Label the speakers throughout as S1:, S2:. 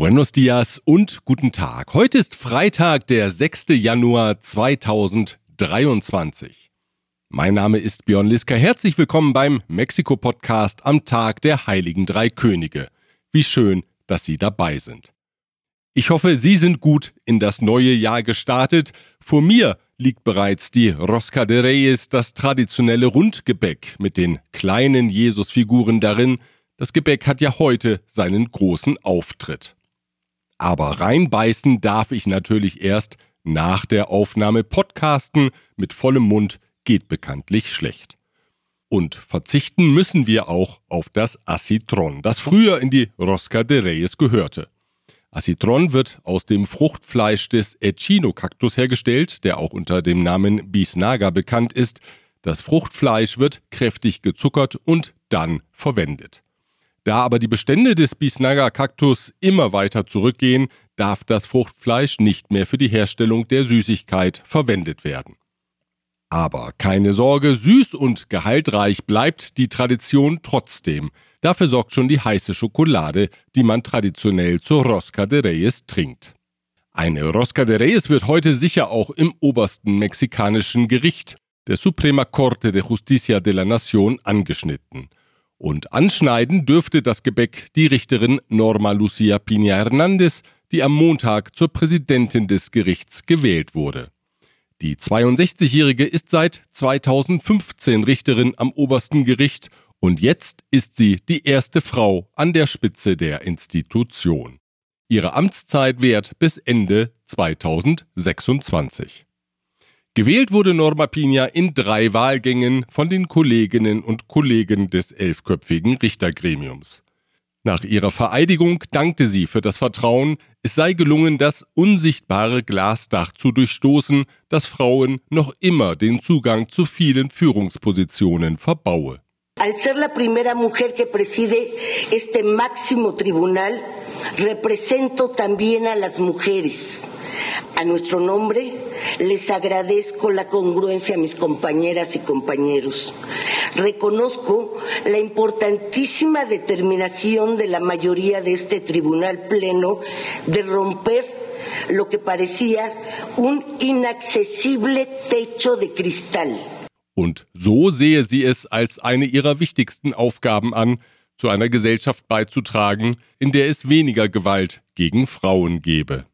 S1: Buenos dias und guten Tag. Heute ist Freitag, der 6. Januar 2023. Mein Name ist Björn Liska. Herzlich willkommen beim Mexiko-Podcast am Tag der Heiligen Drei Könige. Wie schön, dass Sie dabei sind. Ich hoffe, Sie sind gut in das neue Jahr gestartet. Vor mir liegt bereits die Rosca de Reyes, das traditionelle Rundgebäck mit den kleinen Jesusfiguren darin. Das Gebäck hat ja heute seinen großen Auftritt. Aber reinbeißen darf ich natürlich erst nach der Aufnahme. Podcasten mit vollem Mund geht bekanntlich schlecht. Und verzichten müssen wir auch auf das Acitron, das früher in die Rosca de Reyes gehörte. Acitron wird aus dem Fruchtfleisch des Echino-Kaktus hergestellt, der auch unter dem Namen Bisnaga bekannt ist. Das Fruchtfleisch wird kräftig gezuckert und dann verwendet. Da aber die Bestände des Bisnaga-Kaktus immer weiter zurückgehen, darf das Fruchtfleisch nicht mehr für die Herstellung der Süßigkeit verwendet werden. Aber keine Sorge, süß und gehaltreich bleibt die Tradition trotzdem. Dafür sorgt schon die heiße Schokolade, die man traditionell zur Rosca de Reyes trinkt. Eine Rosca de Reyes wird heute sicher auch im obersten mexikanischen Gericht, der Suprema Corte de Justicia de la Nación, angeschnitten. Und anschneiden dürfte das Gebäck die Richterin Norma Lucia Pina Hernandez, die am Montag zur Präsidentin des Gerichts gewählt wurde. Die 62-Jährige ist seit 2015 Richterin am obersten Gericht und jetzt ist sie die erste Frau an der Spitze der Institution. Ihre Amtszeit währt bis Ende 2026. Gewählt wurde Norma Pina in drei Wahlgängen von den Kolleginnen und Kollegen des elfköpfigen Richtergremiums. Nach ihrer Vereidigung dankte sie für das Vertrauen, es sei gelungen, das unsichtbare Glasdach zu durchstoßen, das Frauen noch immer den Zugang zu vielen Führungspositionen verbaue.
S2: Al ser la primera mujer que preside este máximo tribunal, represento también a las mujeres. A nuestro nombre les agradezco la congruencia a mis compañeras y compañeros. Reconozco la importantísima determinación de la mayoría de este tribunal pleno de romper lo que parecía un inaccesible techo de cristal.
S1: Und so sehe sie es als eine ihrer wichtigsten Aufgaben an, zu einer Gesellschaft beizutragen, in der es weniger Gewalt gegen Frauen gebe.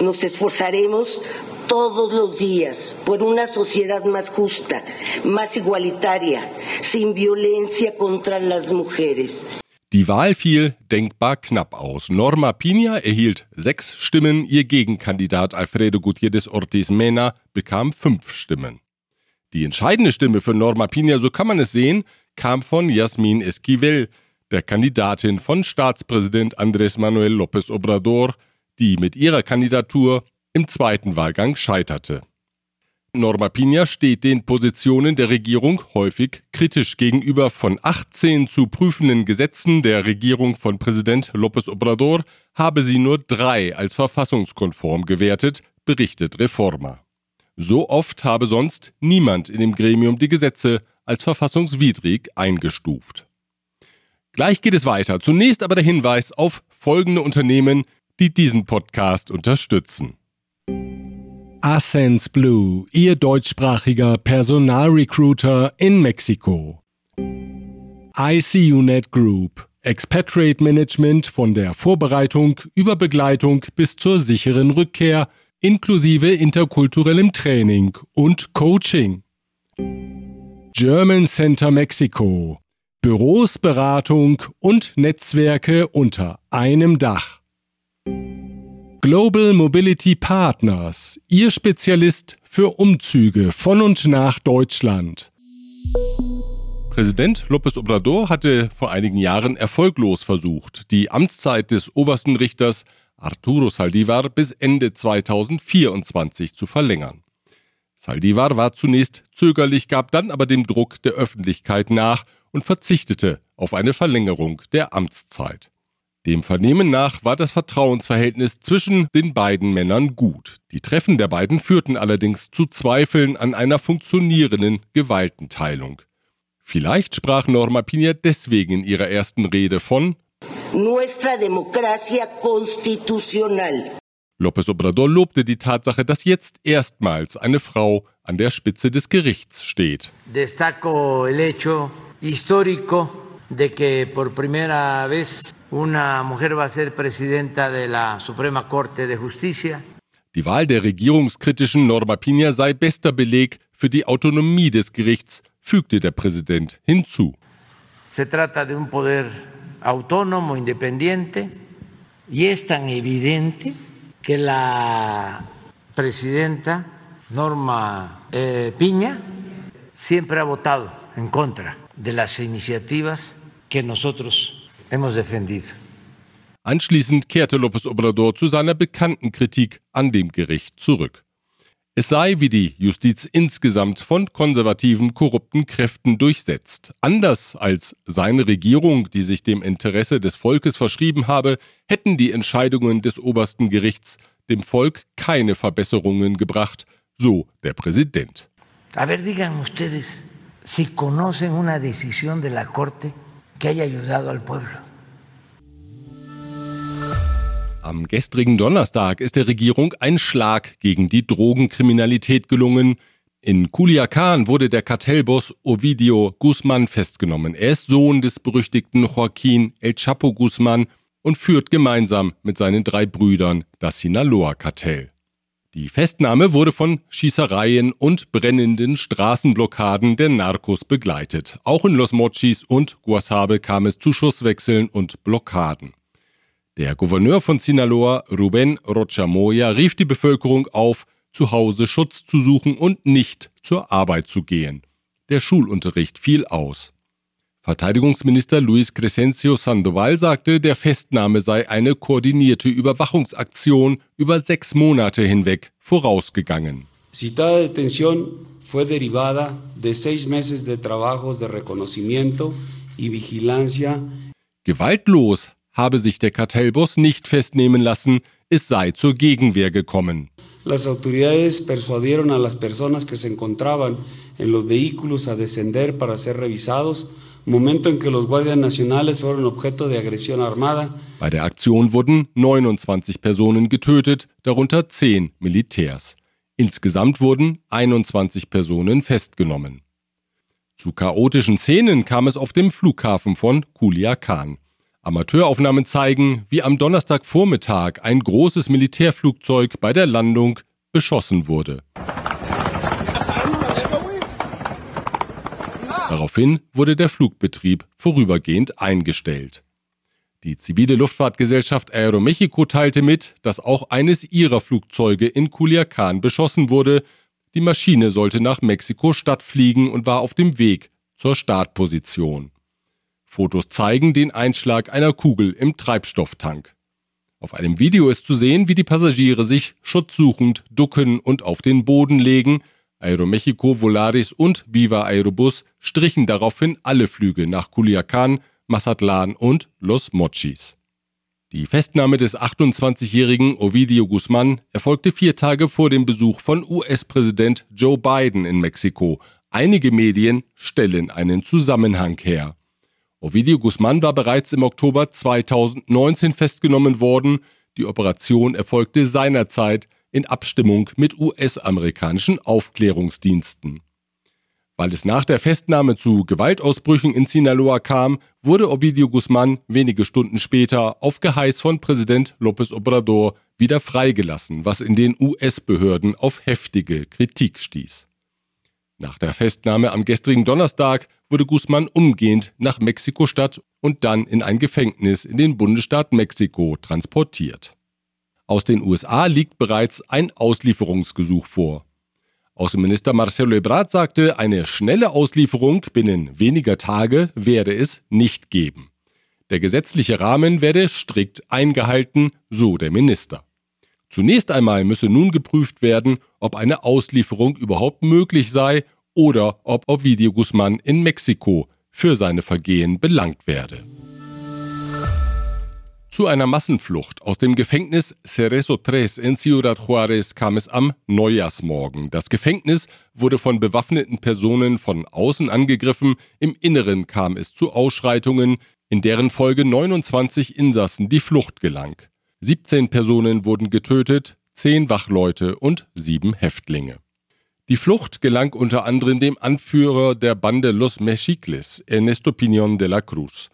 S2: Nos esforzaremos todos los días por una sociedad más justa, más igualitaria, sin violencia contra las mujeres.
S1: Die Wahl fiel denkbar knapp aus. Norma Pina erhielt sechs Stimmen, ihr Gegenkandidat Alfredo Gutierrez Ortiz Mena bekam fünf Stimmen. Die entscheidende Stimme für Norma Pina, so kann man es sehen, kam von Jasmin Esquivel, der Kandidatin von Staatspräsident Andrés Manuel López Obrador, die mit ihrer Kandidatur im zweiten Wahlgang scheiterte. Norma Pina steht den Positionen der Regierung häufig kritisch gegenüber. Von 18 zu prüfenden Gesetzen der Regierung von Präsident López Obrador habe sie nur drei als verfassungskonform gewertet, berichtet Reforma. So oft habe sonst niemand in dem Gremium die Gesetze als verfassungswidrig eingestuft. Gleich geht es weiter. Zunächst aber der Hinweis auf folgende Unternehmen, die diesen Podcast unterstützen. Ascens Blue, Ihr deutschsprachiger Personalrecruiter in Mexiko. ICUNet Group, Expatriate Management von der Vorbereitung über Begleitung bis zur sicheren Rückkehr, inklusive interkulturellem Training und Coaching. German Center Mexiko, Büros, Beratung und Netzwerke unter einem Dach. Global Mobility Partners, Ihr Spezialist für Umzüge von und nach Deutschland. Präsident López Obrador hatte vor einigen Jahren erfolglos versucht, die Amtszeit des obersten Richters Arturo Saldivar bis Ende 2024 zu verlängern. Saldivar war zunächst zögerlich, gab dann aber dem Druck der Öffentlichkeit nach und verzichtete auf eine Verlängerung der Amtszeit. Dem Vernehmen nach war das Vertrauensverhältnis zwischen den beiden Männern gut. Die Treffen der beiden führten allerdings zu Zweifeln an einer funktionierenden Gewaltenteilung. Vielleicht sprach Norma Pina deswegen in ihrer ersten Rede von
S2: nuestra democracia constitucional.
S1: López Obrador lobte die Tatsache, dass jetzt erstmals eine Frau an der Spitze des Gerichts steht.
S3: Destaco el hecho histórico de que por primera vez una mujer va a ser presidenta de la Suprema Corte de Justicia.
S1: Die Wahl der regierungskritischen Norma Pina sei bester Beleg für die Autonomie des Gerichts, fügte der Präsident hinzu.
S3: Se trata de un poder autónomo, independiente, y es tan evidente que la presidenta Norma eh, Piña siempre ha votado en contra de las iniciativas que nosotros hemos defendido.
S1: Anschließend kehrte López Obrador zu seiner bekannten Kritik an dem Gericht zurück. Es sei wie die Justiz insgesamt von konservativen, korrupten Kräften durchsetzt. Anders als seine Regierung, die sich dem Interesse des Volkes verschrieben habe, hätten die Entscheidungen des obersten Gerichts dem Volk keine Verbesserungen gebracht, so der Präsident.
S3: A ver, digan ustedes si conocen una decisión de la Corte que haya ayudado al pueblo.
S1: Am gestrigen Donnerstag ist der Regierung ein Schlag gegen die Drogenkriminalität gelungen. In Culiacan wurde der Kartellboss Ovidio Guzman festgenommen. Er ist Sohn des berüchtigten Joaquín El Chapo Guzman und führt gemeinsam mit seinen drei Brüdern das Sinaloa-Kartell. Die Festnahme wurde von Schießereien und brennenden Straßenblockaden der Narcos begleitet. Auch in Los Mochis und Guasave kam es zu Schusswechseln und Blockaden. Der Gouverneur von Sinaloa, Ruben Rochamoya, rief die Bevölkerung auf, zu Hause Schutz zu suchen und nicht zur Arbeit zu gehen. Der Schulunterricht fiel aus. Verteidigungsminister Luis Crescencio Sandoval sagte, der Festnahme sei eine koordinierte Überwachungsaktion über sechs Monate hinweg vorausgegangen.
S4: Citada detención fue derivada de seis meses de trabajos de reconocimiento y vigilancia.
S1: Gewaltlos habe sich der Kartellboss nicht festnehmen lassen, es sei zur Gegenwehr gekommen.
S4: Las autoridades persuadieron a las personas que se encontraban en los vehículos a descender para ser revisados,
S1: Bei der Aktion wurden 29 Personen getötet, darunter 10 Militärs. Insgesamt wurden 21 Personen festgenommen. Zu chaotischen Szenen kam es auf dem Flughafen von Culiacan. Amateuraufnahmen zeigen, wie am Donnerstagvormittag ein großes Militärflugzeug bei der Landung beschossen wurde. Daraufhin wurde der Flugbetrieb vorübergehend eingestellt. Die zivile Luftfahrtgesellschaft Aeromexico teilte mit, dass auch eines ihrer Flugzeuge in Culiacan beschossen wurde. Die Maschine sollte nach Mexiko-Stadt fliegen und war auf dem Weg zur Startposition. Fotos zeigen den Einschlag einer Kugel im Treibstofftank. Auf einem Video ist zu sehen, wie die Passagiere sich schutzsuchend ducken und auf den Boden legen. Aeromexico, Volaris und Viva Aerobus strichen daraufhin alle Flüge nach Culiacan, Mazatlan und Los Mochis. Die Festnahme des 28-jährigen Ovidio Guzman erfolgte vier Tage vor dem Besuch von US-Präsident Joe Biden in Mexiko. Einige Medien stellen einen Zusammenhang her. Ovidio Guzman war bereits im Oktober 2019 festgenommen worden. Die Operation erfolgte seinerzeit in Abstimmung mit US-amerikanischen Aufklärungsdiensten. Weil es nach der Festnahme zu Gewaltausbrüchen in Sinaloa kam, wurde Ovidio Guzman wenige Stunden später auf Geheiß von Präsident López Obrador wieder freigelassen, was in den US-Behörden auf heftige Kritik stieß. Nach der Festnahme am gestrigen Donnerstag wurde Guzman umgehend nach Mexiko-Stadt und dann in ein Gefängnis in den Bundesstaat Mexiko transportiert. Aus den USA liegt bereits ein Auslieferungsgesuch vor. Außenminister Marcelo Ebrard sagte, eine schnelle Auslieferung binnen weniger Tage werde es nicht geben. Der gesetzliche Rahmen werde strikt eingehalten, so der Minister. Zunächst einmal müsse nun geprüft werden, ob eine Auslieferung überhaupt möglich sei oder ob Ovidio Guzman in Mexiko für seine Vergehen belangt werde. Zu einer Massenflucht aus dem Gefängnis Cerezo 3 in Ciudad Juárez kam es am Neujahrsmorgen. Das Gefängnis wurde von bewaffneten Personen von außen angegriffen, im Inneren kam es zu Ausschreitungen, in deren Folge 29 Insassen die Flucht gelang. 17 Personen wurden getötet, 10 Wachleute und 7 Häftlinge. Die Flucht gelang unter anderem dem Anführer der Bande Los Mexicles, Ernesto Piñón de la Cruz.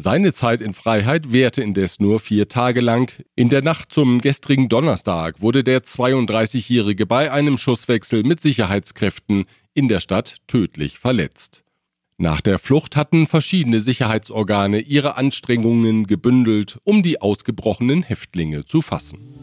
S1: Seine Zeit in Freiheit währte indes nur vier Tage lang. In der Nacht zum gestrigen Donnerstag wurde der 32-Jährige bei einem Schusswechsel mit Sicherheitskräften in der Stadt tödlich verletzt. Nach der Flucht hatten verschiedene Sicherheitsorgane ihre Anstrengungen gebündelt, um die ausgebrochenen Häftlinge zu fassen.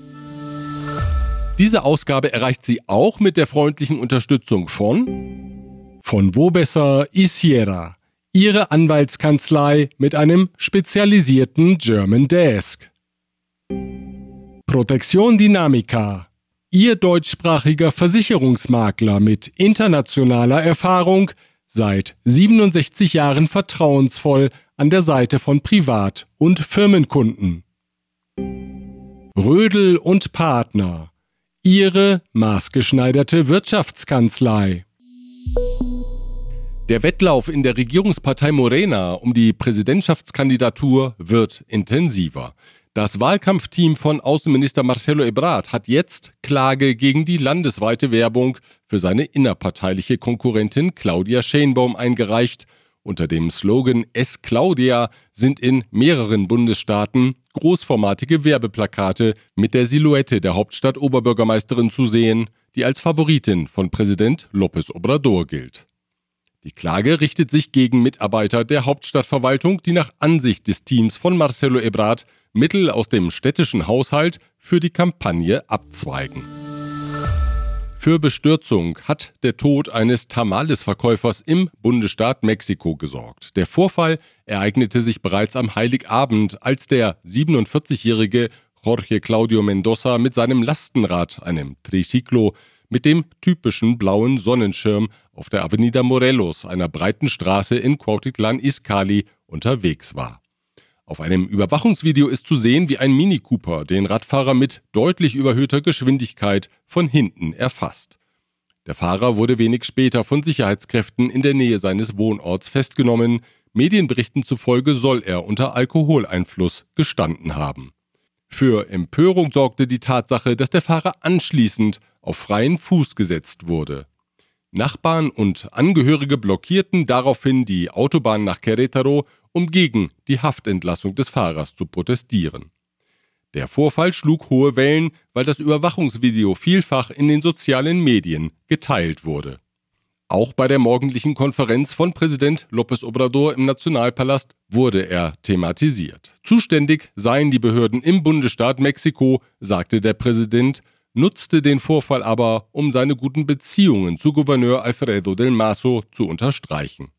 S1: Diese Ausgabe erreicht sie auch mit der freundlichen Unterstützung von von wo besser Isiera Ihre Anwaltskanzlei mit einem spezialisierten German Desk. Protektion Dynamica. Ihr deutschsprachiger Versicherungsmakler mit internationaler Erfahrung, seit 67 Jahren vertrauensvoll an der Seite von Privat- und Firmenkunden. Rödel und Partner. Ihre maßgeschneiderte Wirtschaftskanzlei. Der Wettlauf in der Regierungspartei Morena um die Präsidentschaftskandidatur wird intensiver. Das Wahlkampfteam von Außenminister Marcelo Ebrard hat jetzt Klage gegen die landesweite Werbung für seine innerparteiliche Konkurrentin Claudia Schenbaum eingereicht. Unter dem Slogan Es Claudia sind in mehreren Bundesstaaten großformatige Werbeplakate mit der Silhouette der Hauptstadt-Oberbürgermeisterin zu sehen, die als Favoritin von Präsident López Obrador gilt. Die Klage richtet sich gegen Mitarbeiter der Hauptstadtverwaltung, die nach Ansicht des Teams von Marcelo Ebrard Mittel aus dem städtischen Haushalt für die Kampagne abzweigen. Für Bestürzung hat der Tod eines Tamales-Verkäufers im Bundesstaat Mexiko gesorgt. Der Vorfall ereignete sich bereits am Heiligabend, als der 47-jährige Jorge Claudio Mendoza mit seinem Lastenrad, einem Triciclo, mit dem typischen blauen Sonnenschirm auf der Avenida Morelos, einer breiten Straße in Cuautitlán Izcalli, unterwegs war. Auf einem Überwachungsvideo ist zu sehen, wie ein Mini Cooper den Radfahrer mit deutlich überhöhter Geschwindigkeit von hinten erfasst. Der Fahrer wurde wenig später von Sicherheitskräften in der Nähe seines Wohnorts festgenommen. Medienberichten zufolge soll er unter Alkoholeinfluss gestanden haben. Für Empörung sorgte die Tatsache, dass der Fahrer anschließend auf freien Fuß gesetzt wurde. Nachbarn und Angehörige blockierten daraufhin die Autobahn nach Querétaro, um gegen die Haftentlassung des Fahrers zu protestieren. Der Vorfall schlug hohe Wellen, weil das Überwachungsvideo vielfach in den sozialen Medien geteilt wurde. Auch bei der morgendlichen Konferenz von Präsident López Obrador im Nationalpalast wurde er thematisiert. Zuständig seien die Behörden im Bundesstaat Mexiko, sagte der Präsident, nutzte den Vorfall aber, um seine guten Beziehungen zu Gouverneur Alfredo del Maso zu unterstreichen.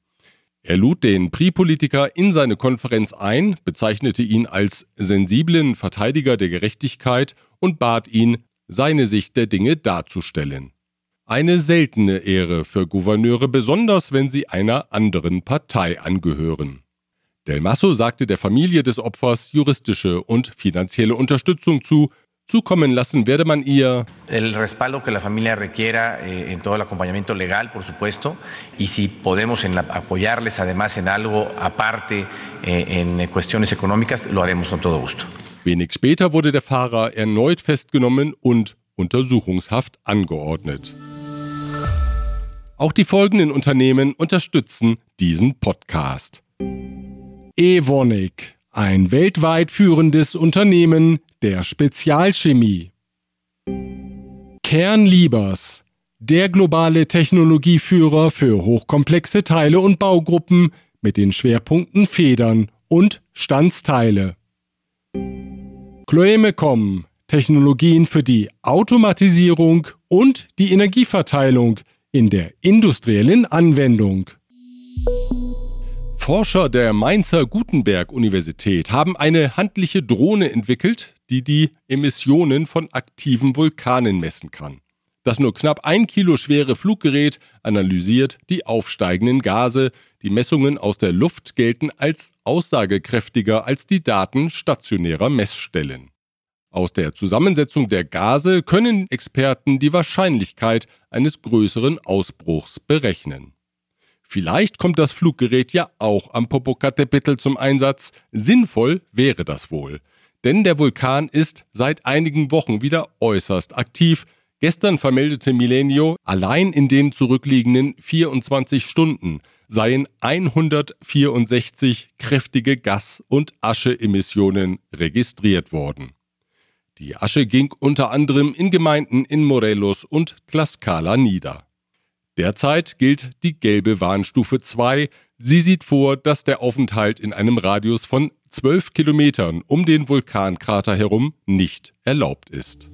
S1: Er lud den PRI-Politiker in seine Konferenz ein, bezeichnete ihn als sensiblen Verteidiger der Gerechtigkeit und bat ihn, seine Sicht der Dinge darzustellen. Eine seltene Ehre für Gouverneure, besonders wenn sie einer anderen Partei angehören. Del Masso sagte der Familie des Opfers juristische und finanzielle Unterstützung zu, zukommen lassen werde man ihr
S5: el respaldo que la familia requiera eh, en todo el acompañamiento legal, por supuesto, y si podemos en la, apoyarles además en algo aparte eh, en cuestiones económicas, lo haremos con todo gusto.
S1: Wenig später wurde der Fahrer erneut festgenommen und Untersuchungshaft angeordnet. Auch die folgenden Unternehmen unterstützen diesen Podcast. Evonik ein weltweit führendes Unternehmen der Spezialchemie. Kernliebers, der globale Technologieführer für hochkomplexe Teile und Baugruppen mit den Schwerpunkten Federn und Standsteile. Chloemecom, Technologien für die Automatisierung und die Energieverteilung in der industriellen Anwendung. Forscher der Mainzer Gutenberg-Universität haben eine handliche Drohne entwickelt, die die Emissionen von aktiven Vulkanen messen kann. Das nur knapp ein Kilo schwere Fluggerät analysiert die aufsteigenden Gase. Die Messungen aus der Luft gelten als aussagekräftiger als die Daten stationärer Messstellen. Aus der Zusammensetzung der Gase können Experten die Wahrscheinlichkeit eines größeren Ausbruchs berechnen. Vielleicht kommt das Fluggerät ja auch am Popocatépetl zum Einsatz. Sinnvoll wäre das wohl. Denn der Vulkan ist seit einigen Wochen wieder äußerst aktiv. Gestern vermeldete Milenio, allein in den zurückliegenden 24 Stunden seien 164 kräftige Gas- und Ascheemissionen registriert worden. Die Asche ging unter anderem in Gemeinden in Morelos und Tlaxcala nieder. Derzeit gilt die gelbe Warnstufe 2. Sie sieht vor, dass der Aufenthalt in einem Radius von 12 Kilometern um den Vulkankrater herum nicht erlaubt ist.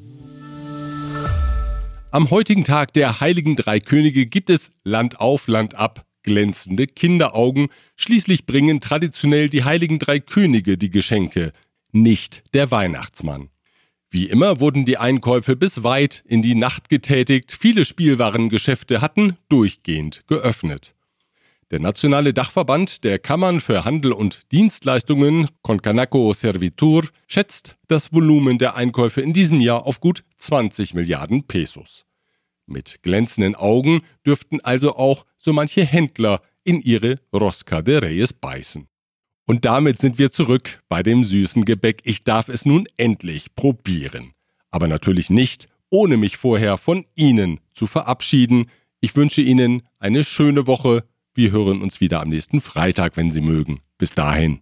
S1: Am heutigen Tag der Heiligen Drei Könige gibt es Land auf, Land ab glänzende Kinderaugen. Schließlich bringen traditionell die Heiligen Drei Könige die Geschenke, nicht der Weihnachtsmann. Wie immer wurden die Einkäufe bis weit in die Nacht getätigt, viele Spielwarengeschäfte hatten durchgehend geöffnet. Der nationale Dachverband der Kammern für Handel und Dienstleistungen Concanaco Servitur schätzt das Volumen der Einkäufe in diesem Jahr auf gut 20 Milliarden Pesos. Mit glänzenden Augen dürften also auch so manche Händler in ihre Rosca de Reyes beißen. Und damit sind wir zurück bei dem süßen Gebäck. Ich darf es nun endlich probieren. Aber natürlich nicht, ohne mich vorher von Ihnen zu verabschieden. Ich wünsche Ihnen eine schöne Woche. Wir hören uns wieder am nächsten Freitag, wenn Sie mögen. Bis dahin.